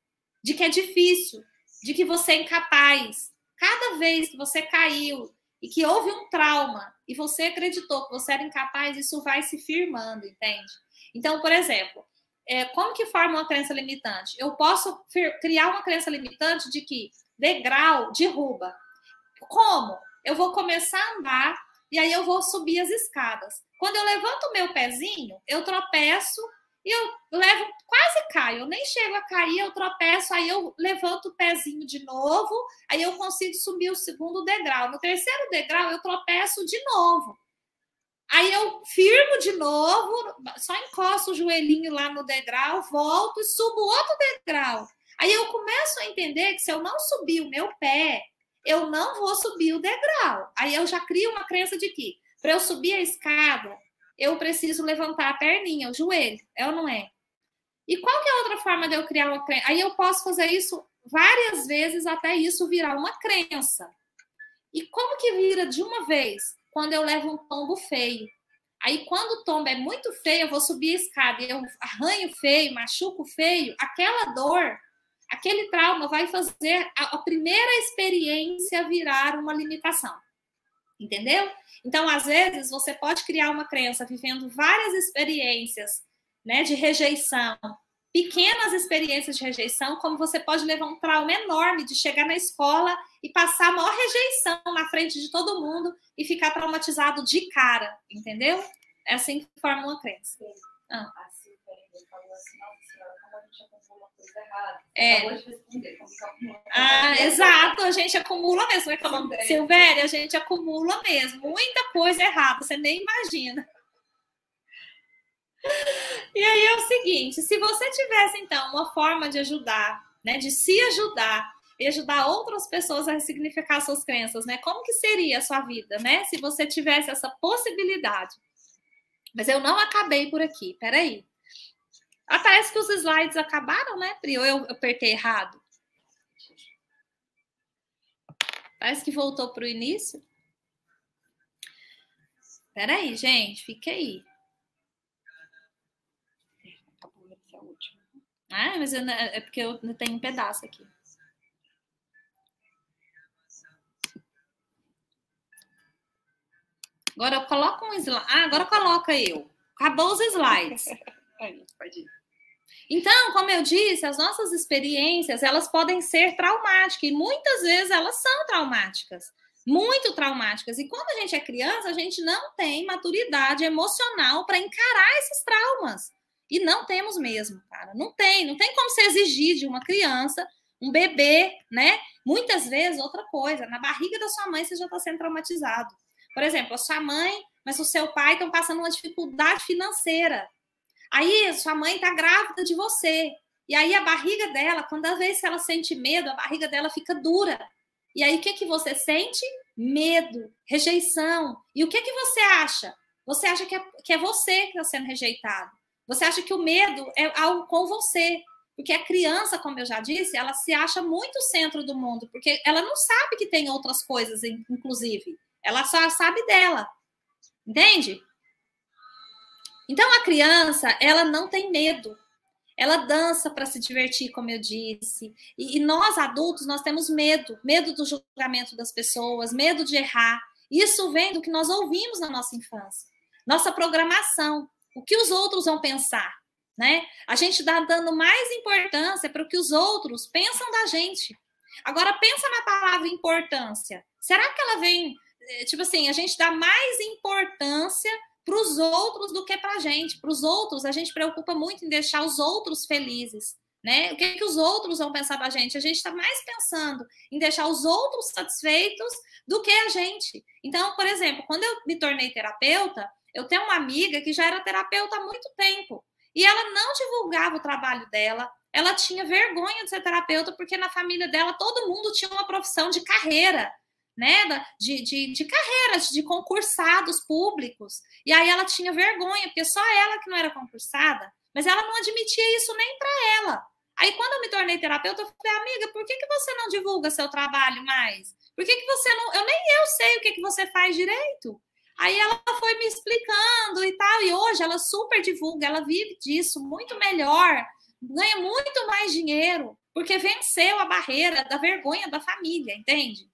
de que é difícil, de que você é incapaz. Cada vez que você caiu e que houve um trauma e você acreditou que você era incapaz, isso vai se firmando, entende? Então, por exemplo, é, como que forma uma crença limitante? Eu posso criar uma crença limitante de que degrau derruba. Como? Eu vou começar a andar e aí eu vou subir as escadas. Quando eu levanto o meu pezinho, eu tropeço e eu levo, quase caio, eu nem chego a cair, eu tropeço, aí eu levanto o pezinho de novo, aí eu consigo subir o segundo degrau. No terceiro degrau, eu tropeço de novo. Aí eu firmo de novo, só encosto o joelhinho lá no degrau, volto e subo outro degrau. Aí eu começo a entender que se eu não subir o meu pé, eu não vou subir o degrau. Aí eu já crio uma crença de que para eu subir a escada, eu preciso levantar a perninha, o joelho, é ou não é? E qual que é a outra forma de eu criar uma crença? Aí eu posso fazer isso várias vezes até isso virar uma crença. E como que vira de uma vez? quando eu levo um tombo feio. Aí, quando o tombo é muito feio, eu vou subir a escada e eu arranho feio, machuco feio, aquela dor, aquele trauma vai fazer a, a primeira experiência virar uma limitação. Entendeu? Então, às vezes, você pode criar uma crença vivendo várias experiências né, de rejeição, pequenas experiências de rejeição, como você pode levar um trauma enorme de chegar na escola e passar a maior rejeição na frente de todo mundo e ficar traumatizado de cara, entendeu? É assim que forma uma crença. Ah. Assim, falou assim, como a gente acumula coisa errada. É. Ah, exato, a gente acumula mesmo. É como, Silvéria, a gente acumula mesmo. Muita coisa errada, você nem imagina. E aí é o seguinte: se você tivesse, então, uma forma de ajudar, né, de se ajudar e ajudar outras pessoas a ressignificar suas crenças, né? Como que seria a sua vida, né? Se você tivesse essa possibilidade. Mas eu não acabei por aqui, peraí. Ah, parece que os slides acabaram, né, Pri? Ou eu apertei errado? Parece que voltou para o início. Peraí, gente, fica aí. Ah, mas é porque eu tenho um pedaço aqui. Agora eu coloco um slide. Ah, agora coloca eu. Acabou os slides. Aí, pode ir. Então, como eu disse, as nossas experiências, elas podem ser traumáticas e muitas vezes elas são traumáticas, muito traumáticas. E quando a gente é criança, a gente não tem maturidade emocional para encarar esses traumas. E não temos mesmo, cara. Não tem, não tem como você exigir de uma criança, um bebê, né? Muitas vezes, outra coisa, na barriga da sua mãe você já está sendo traumatizado. Por exemplo, a sua mãe, mas o seu pai estão passando uma dificuldade financeira. Aí sua mãe está grávida de você. E aí a barriga dela, quando a vez que ela sente medo, a barriga dela fica dura. E aí o que que você sente? Medo, rejeição. E o que que você acha? Você acha que é, que é você que está sendo rejeitado. Você acha que o medo é algo com você. Porque a criança, como eu já disse, ela se acha muito centro do mundo, porque ela não sabe que tem outras coisas, inclusive. Ela só sabe dela. Entende? Então a criança, ela não tem medo. Ela dança para se divertir, como eu disse. E, e, nós adultos, nós temos medo, medo do julgamento das pessoas, medo de errar. Isso vem do que nós ouvimos na nossa infância. Nossa programação, o que os outros vão pensar, né? A gente está dando mais importância para o que os outros pensam da gente. Agora pensa na palavra importância. Será que ela vem, eh, tipo assim, a gente dá mais importância para os outros do que para a gente. Para os outros, a gente preocupa muito em deixar os outros felizes. Né? O que, que os outros vão pensar da gente? A gente está mais pensando em deixar os outros satisfeitos do que a gente. Então, por exemplo, quando eu me tornei terapeuta, eu tenho uma amiga que já era terapeuta há muito tempo e ela não divulgava o trabalho dela. Ela tinha vergonha de ser terapeuta porque na família dela todo mundo tinha uma profissão de carreira né, de, de, de carreiras, de concursados públicos. E aí ela tinha vergonha, porque só ela que não era concursada, mas ela não admitia isso nem para ela. Aí, quando eu me tornei terapeuta, eu falei, amiga, por que, que você não divulga seu trabalho mais? Por que, que você não. Eu nem eu sei o que, que você faz direito. Aí ela foi me explicando e tal, e hoje ela super divulga, ela vive disso muito melhor, ganha muito mais dinheiro, porque venceu a barreira da vergonha da família, entende?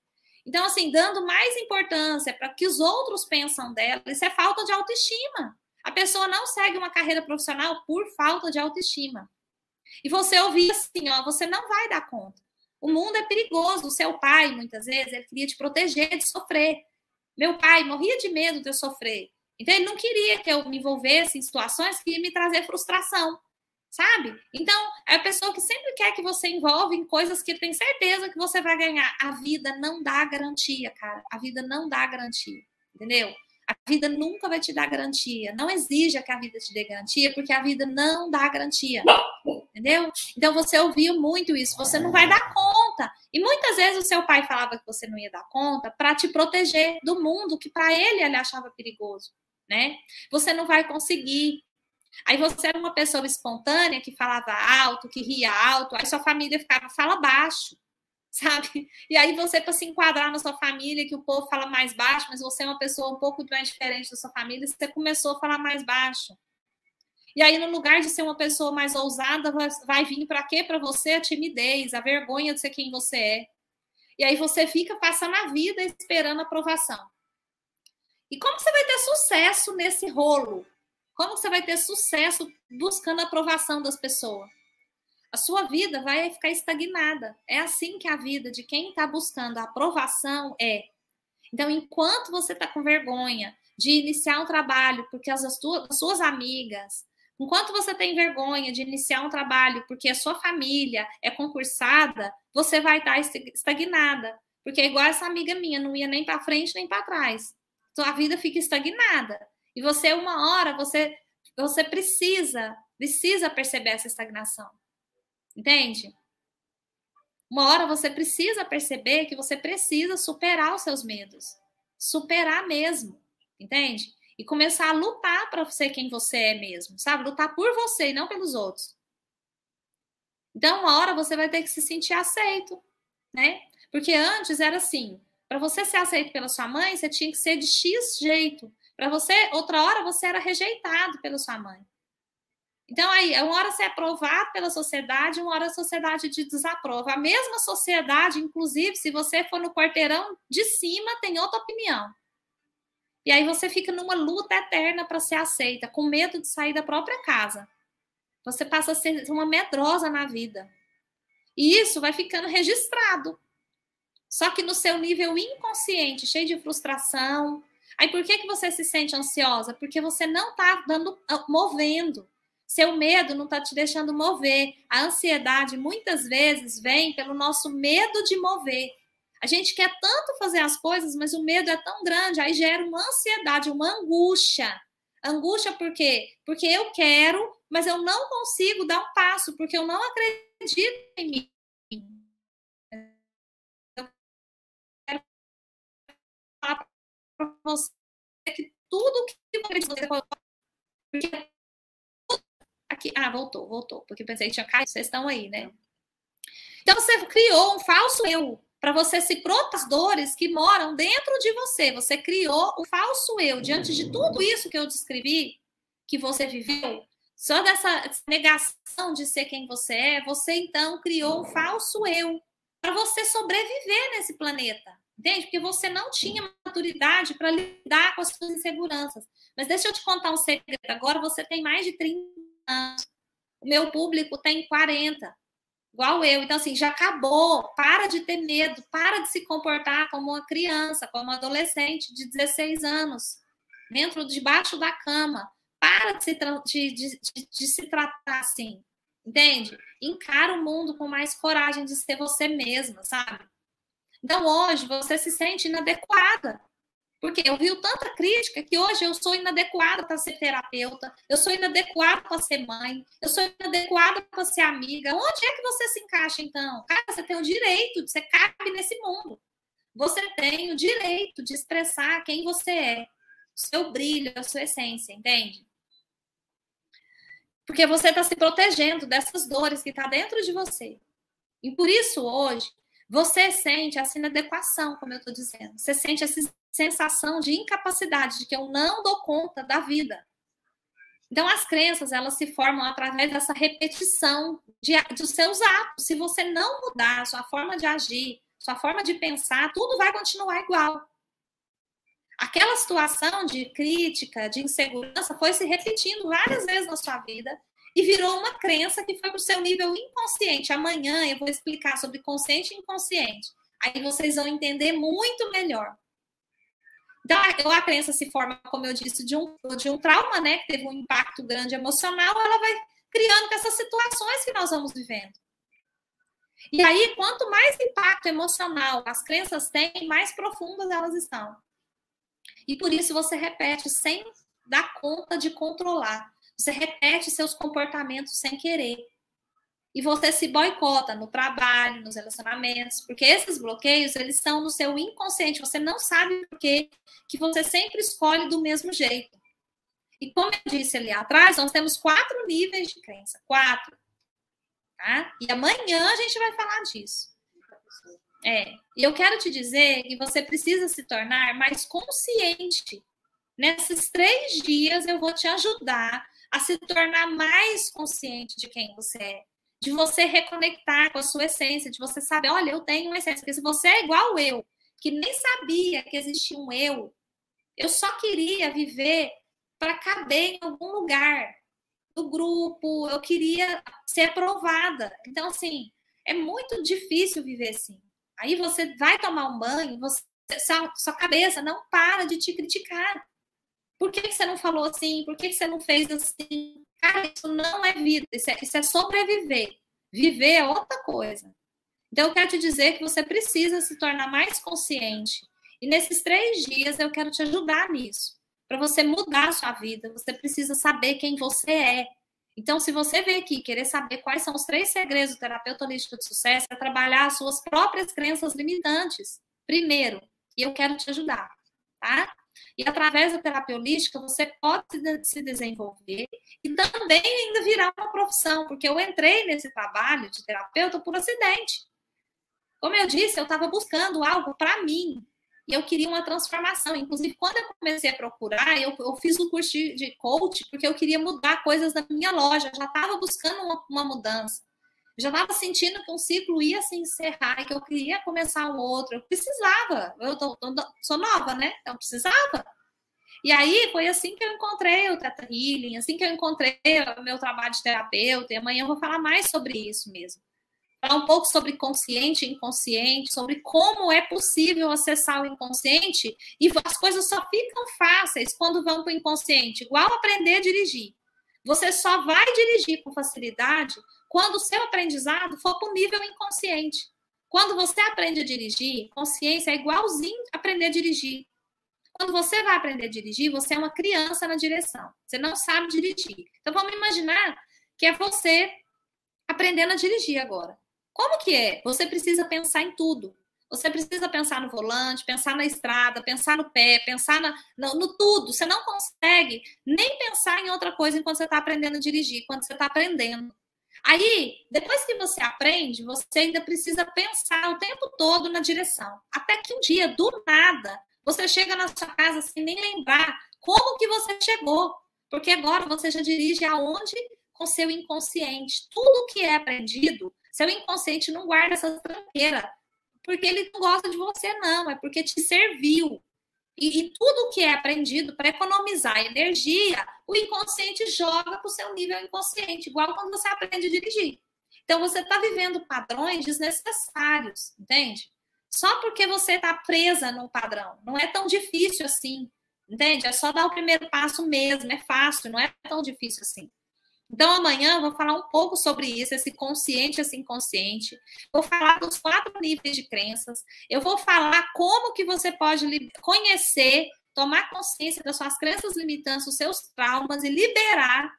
Então, assim, dando mais importância para que os outros pensam dela, isso é falta de autoestima. A pessoa não segue uma carreira profissional por falta de autoestima. E você ouvir assim, ó, você não vai dar conta. O mundo é perigoso. O seu pai, muitas vezes, ele queria te proteger de sofrer. Meu pai morria de medo de eu sofrer. Então, ele não queria que eu me envolvesse em situações que iam me trazer frustração sabe? Então, é a pessoa que sempre quer que você envolve em coisas que tem certeza que você vai ganhar. A vida não dá garantia, cara. A vida não dá garantia, entendeu? A vida nunca vai te dar garantia. Não exija que a vida te dê garantia, porque a vida não dá garantia. Entendeu? Então você ouviu muito isso. Você não vai dar conta. E muitas vezes o seu pai falava que você não ia dar conta para te proteger do mundo que para ele ele achava perigoso, né? Você não vai conseguir. Aí você era uma pessoa espontânea que falava alto, que ria alto, aí sua família ficava, fala baixo, sabe? E aí você, para se enquadrar na sua família, que o povo fala mais baixo, mas você é uma pessoa um pouco mais diferente da sua família, você começou a falar mais baixo. E aí, no lugar de ser uma pessoa mais ousada, vai vir para quê? Para você a timidez, a vergonha de ser quem você é. E aí você fica passando a vida esperando aprovação. E como você vai ter sucesso nesse rolo? Como você vai ter sucesso buscando a aprovação das pessoas? A sua vida vai ficar estagnada. É assim que a vida de quem está buscando a aprovação é. Então, enquanto você está com vergonha de iniciar um trabalho porque as, tuas, as suas amigas, enquanto você tem vergonha de iniciar um trabalho porque a sua família é concursada, você vai estar tá estagnada. Porque é igual essa amiga minha, não ia nem para frente nem para trás. Então, a vida fica estagnada. E você, uma hora, você, você precisa, precisa perceber essa estagnação. Entende? Uma hora você precisa perceber que você precisa superar os seus medos. Superar mesmo. Entende? e começar a lutar para ser quem você é mesmo, sabe? Lutar por você e não pelos outros. Então, uma hora você vai ter que se sentir aceito, né? Porque antes era assim: para você ser aceito pela sua mãe, você tinha que ser de X jeito. Para você, outra hora, você era rejeitado pela sua mãe. Então, aí, uma hora você é aprovado pela sociedade, uma hora a sociedade te desaprova. A mesma sociedade, inclusive, se você for no quarteirão de cima, tem outra opinião. E aí você fica numa luta eterna para ser aceita, com medo de sair da própria casa. Você passa a ser uma medrosa na vida. E isso vai ficando registrado. Só que no seu nível inconsciente, cheio de frustração. Aí por que, que você se sente ansiosa? Porque você não está dando, ah, movendo. Seu medo não está te deixando mover. A ansiedade muitas vezes vem pelo nosso medo de mover. A gente quer tanto fazer as coisas, mas o medo é tão grande, aí gera uma ansiedade, uma angústia. Angústia por quê? Porque eu quero, mas eu não consigo dar um passo, porque eu não acredito em mim. Você que tudo que acredito, porque Aqui, ah, voltou, voltou, porque pensei que tinha caído, vocês estão aí, né? Então você criou um falso eu para você se proteger das dores que moram dentro de você. Você criou o falso eu diante de tudo isso que eu descrevi, que você viveu, só dessa negação de ser quem você é, você então criou um falso eu para você sobreviver nesse planeta. Entende? Porque você não tinha maturidade para lidar com as suas inseguranças. Mas deixa eu te contar um segredo. Agora você tem mais de 30 anos. O meu público tem 40, igual eu. Então, assim, já acabou. Para de ter medo, para de se comportar como uma criança, como uma adolescente de 16 anos, dentro, debaixo da cama. Para de se, de, de, de se tratar assim, entende? Encara o mundo com mais coragem de ser você mesma, sabe? Então, hoje, você se sente inadequada porque eu vi tanta crítica que hoje eu sou inadequada para ser terapeuta, eu sou inadequada para ser mãe, eu sou inadequada para ser amiga. Onde é que você se encaixa, então? Cara, você tem o direito, você cabe nesse mundo. Você tem o direito de expressar quem você é, seu brilho, a sua essência, entende? Porque você está se protegendo dessas dores que está dentro de você. E por isso, hoje, você sente essa inadequação, como eu estou dizendo. Você sente essa sensação de incapacidade, de que eu não dou conta da vida. Então, as crenças, elas se formam através dessa repetição de, dos seus atos. Se você não mudar sua forma de agir, sua forma de pensar, tudo vai continuar igual. Aquela situação de crítica, de insegurança, foi se repetindo várias vezes na sua vida e virou uma crença que foi para o seu nível inconsciente. Amanhã eu vou explicar sobre consciente e inconsciente. Aí vocês vão entender muito melhor. Então, a crença se forma, como eu disse, de um, de um trauma, né? Que teve um impacto grande emocional, ela vai criando com essas situações que nós vamos vivendo. E aí, quanto mais impacto emocional as crenças têm, mais profundas elas estão. E por isso você repete sem dar conta de controlar. Você repete seus comportamentos sem querer. E você se boicota no trabalho, nos relacionamentos, porque esses bloqueios, eles estão no seu inconsciente. Você não sabe por quê que você sempre escolhe do mesmo jeito. E como eu disse ali atrás, nós temos quatro níveis de crença. Quatro. Tá? E amanhã a gente vai falar disso. É. E eu quero te dizer que você precisa se tornar mais consciente. Nesses três dias eu vou te ajudar a se tornar mais consciente de quem você é, de você reconectar com a sua essência, de você saber, olha, eu tenho uma essência, porque se você é igual eu, que nem sabia que existia um eu, eu só queria viver para caber em algum lugar do grupo, eu queria ser aprovada. Então, assim, é muito difícil viver assim. Aí você vai tomar um banho, você, sua, sua cabeça não para de te criticar. Por que, que você não falou assim? Por que, que você não fez assim? Cara, isso não é vida, isso é, isso é sobreviver. Viver é outra coisa. Então, eu quero te dizer que você precisa se tornar mais consciente. E nesses três dias eu quero te ajudar nisso. Para você mudar a sua vida, você precisa saber quem você é. Então, se você veio aqui querer saber quais são os três segredos do terapeuta holístico de sucesso, é trabalhar as suas próprias crenças limitantes primeiro. E eu quero te ajudar, tá? E através da terapia holística, você pode se desenvolver e também ainda virar uma profissão, porque eu entrei nesse trabalho de terapeuta por acidente. Como eu disse, eu estava buscando algo para mim, e eu queria uma transformação. Inclusive, quando eu comecei a procurar, eu, eu fiz um curso de, de coach porque eu queria mudar coisas da minha loja, eu já estava buscando uma, uma mudança. Já estava sentindo que um ciclo ia se encerrar que eu queria começar um outro. Eu precisava, eu tô, tô, sou nova, né? Então precisava. E aí foi assim que eu encontrei o Teta Healing, assim que eu encontrei o meu trabalho de terapeuta, e amanhã eu vou falar mais sobre isso mesmo falar um pouco sobre consciente e inconsciente, sobre como é possível acessar o inconsciente e as coisas só ficam fáceis quando vão para o inconsciente, igual aprender a dirigir. Você só vai dirigir com facilidade quando o seu aprendizado for para o nível inconsciente. Quando você aprende a dirigir, consciência é igualzinho aprender a dirigir. Quando você vai aprender a dirigir, você é uma criança na direção. Você não sabe dirigir. Então vamos imaginar que é você aprendendo a dirigir agora. Como que é? Você precisa pensar em tudo. Você precisa pensar no volante, pensar na estrada, pensar no pé, pensar na, no, no, tudo. Você não consegue nem pensar em outra coisa enquanto você está aprendendo a dirigir, quando você está aprendendo. Aí, depois que você aprende, você ainda precisa pensar o tempo todo na direção. Até que um dia, do nada, você chega na sua casa sem nem lembrar como que você chegou. Porque agora você já dirige aonde? Com seu inconsciente. Tudo que é aprendido seu inconsciente não guarda essa tranqueira, porque ele não gosta de você, não, é porque te serviu. E, e tudo que é aprendido para economizar energia, o inconsciente joga para o seu nível inconsciente, igual quando você aprende a dirigir. Então, você está vivendo padrões desnecessários, entende? Só porque você está presa num padrão. Não é tão difícil assim, entende? É só dar o primeiro passo mesmo, é fácil, não é tão difícil assim. Então, amanhã eu vou falar um pouco sobre isso, esse consciente, esse inconsciente. Vou falar dos quatro níveis de crenças. Eu vou falar como que você pode conhecer, tomar consciência das suas crenças limitantes, os seus traumas e liberar,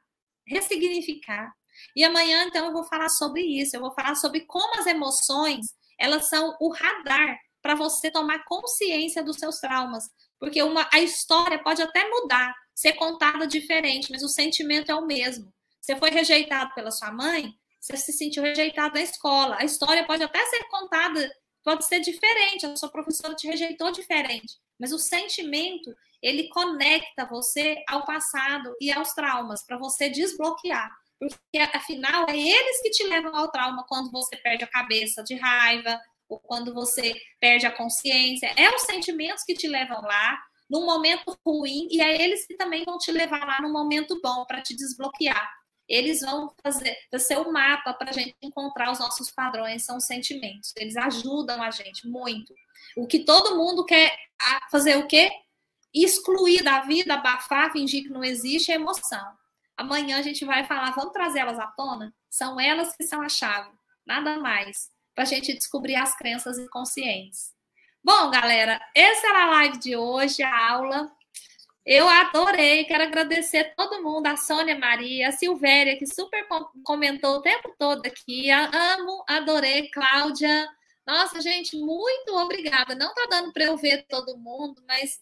ressignificar. E amanhã, então, eu vou falar sobre isso. Eu vou falar sobre como as emoções, elas são o radar para você tomar consciência dos seus traumas. Porque uma, a história pode até mudar, ser contada diferente, mas o sentimento é o mesmo. Você foi rejeitado pela sua mãe, você se sentiu rejeitado na escola. A história pode até ser contada, pode ser diferente, a sua professora te rejeitou diferente, mas o sentimento, ele conecta você ao passado e aos traumas para você desbloquear. Porque afinal é eles que te levam ao trauma quando você perde a cabeça de raiva, ou quando você perde a consciência. É os sentimentos que te levam lá num momento ruim e é eles que também vão te levar lá no momento bom para te desbloquear eles vão fazer ser o um mapa para a gente encontrar os nossos padrões, são os sentimentos. Eles ajudam a gente muito. O que todo mundo quer fazer o quê? Excluir da vida, abafar, fingir que não existe é emoção. Amanhã a gente vai falar, vamos trazer elas à tona? São elas que são a chave, nada mais, para a gente descobrir as crenças inconscientes. Bom, galera, essa era a live de hoje, a aula. Eu adorei, quero agradecer todo mundo, a Sônia Maria, a Silvéria, que super comentou o tempo todo aqui. Amo, adorei, Cláudia. Nossa, gente, muito obrigada. Não tá dando para eu ver todo mundo, mas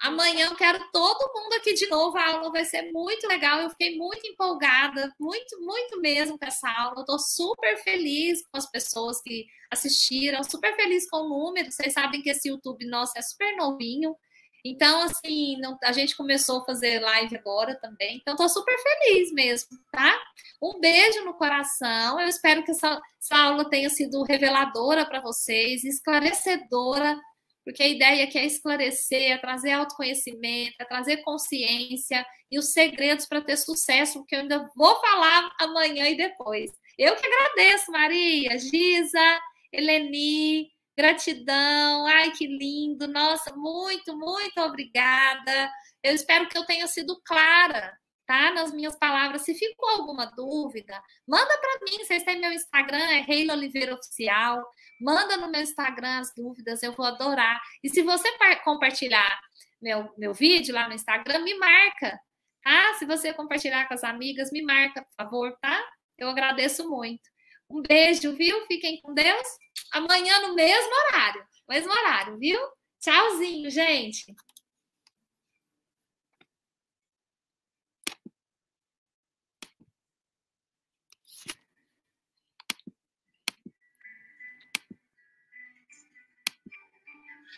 amanhã eu quero todo mundo aqui de novo. A aula vai ser muito legal. Eu fiquei muito empolgada, muito, muito mesmo com essa aula. Eu tô super feliz com as pessoas que assistiram, super feliz com o número. Vocês sabem que esse YouTube nosso é super novinho. Então, assim, não, a gente começou a fazer live agora também. Então, estou super feliz mesmo, tá? Um beijo no coração. Eu espero que essa, essa aula tenha sido reveladora para vocês, esclarecedora, porque a ideia aqui é esclarecer, é trazer autoconhecimento, é trazer consciência e os segredos para ter sucesso, que eu ainda vou falar amanhã e depois. Eu que agradeço, Maria, Giza, Eleni, Gratidão, ai que lindo, nossa, muito, muito obrigada. Eu espero que eu tenha sido clara, tá? Nas minhas palavras. Se ficou alguma dúvida, manda para mim. Vocês têm meu Instagram, é Reila Oliveira Oficial. Manda no meu Instagram as dúvidas, eu vou adorar. E se você compartilhar meu, meu vídeo lá no Instagram, me marca, tá? Se você compartilhar com as amigas, me marca, por favor, tá? Eu agradeço muito. Um beijo, viu? Fiquem com Deus. Amanhã no mesmo horário. Mesmo horário, viu? Tchauzinho, gente.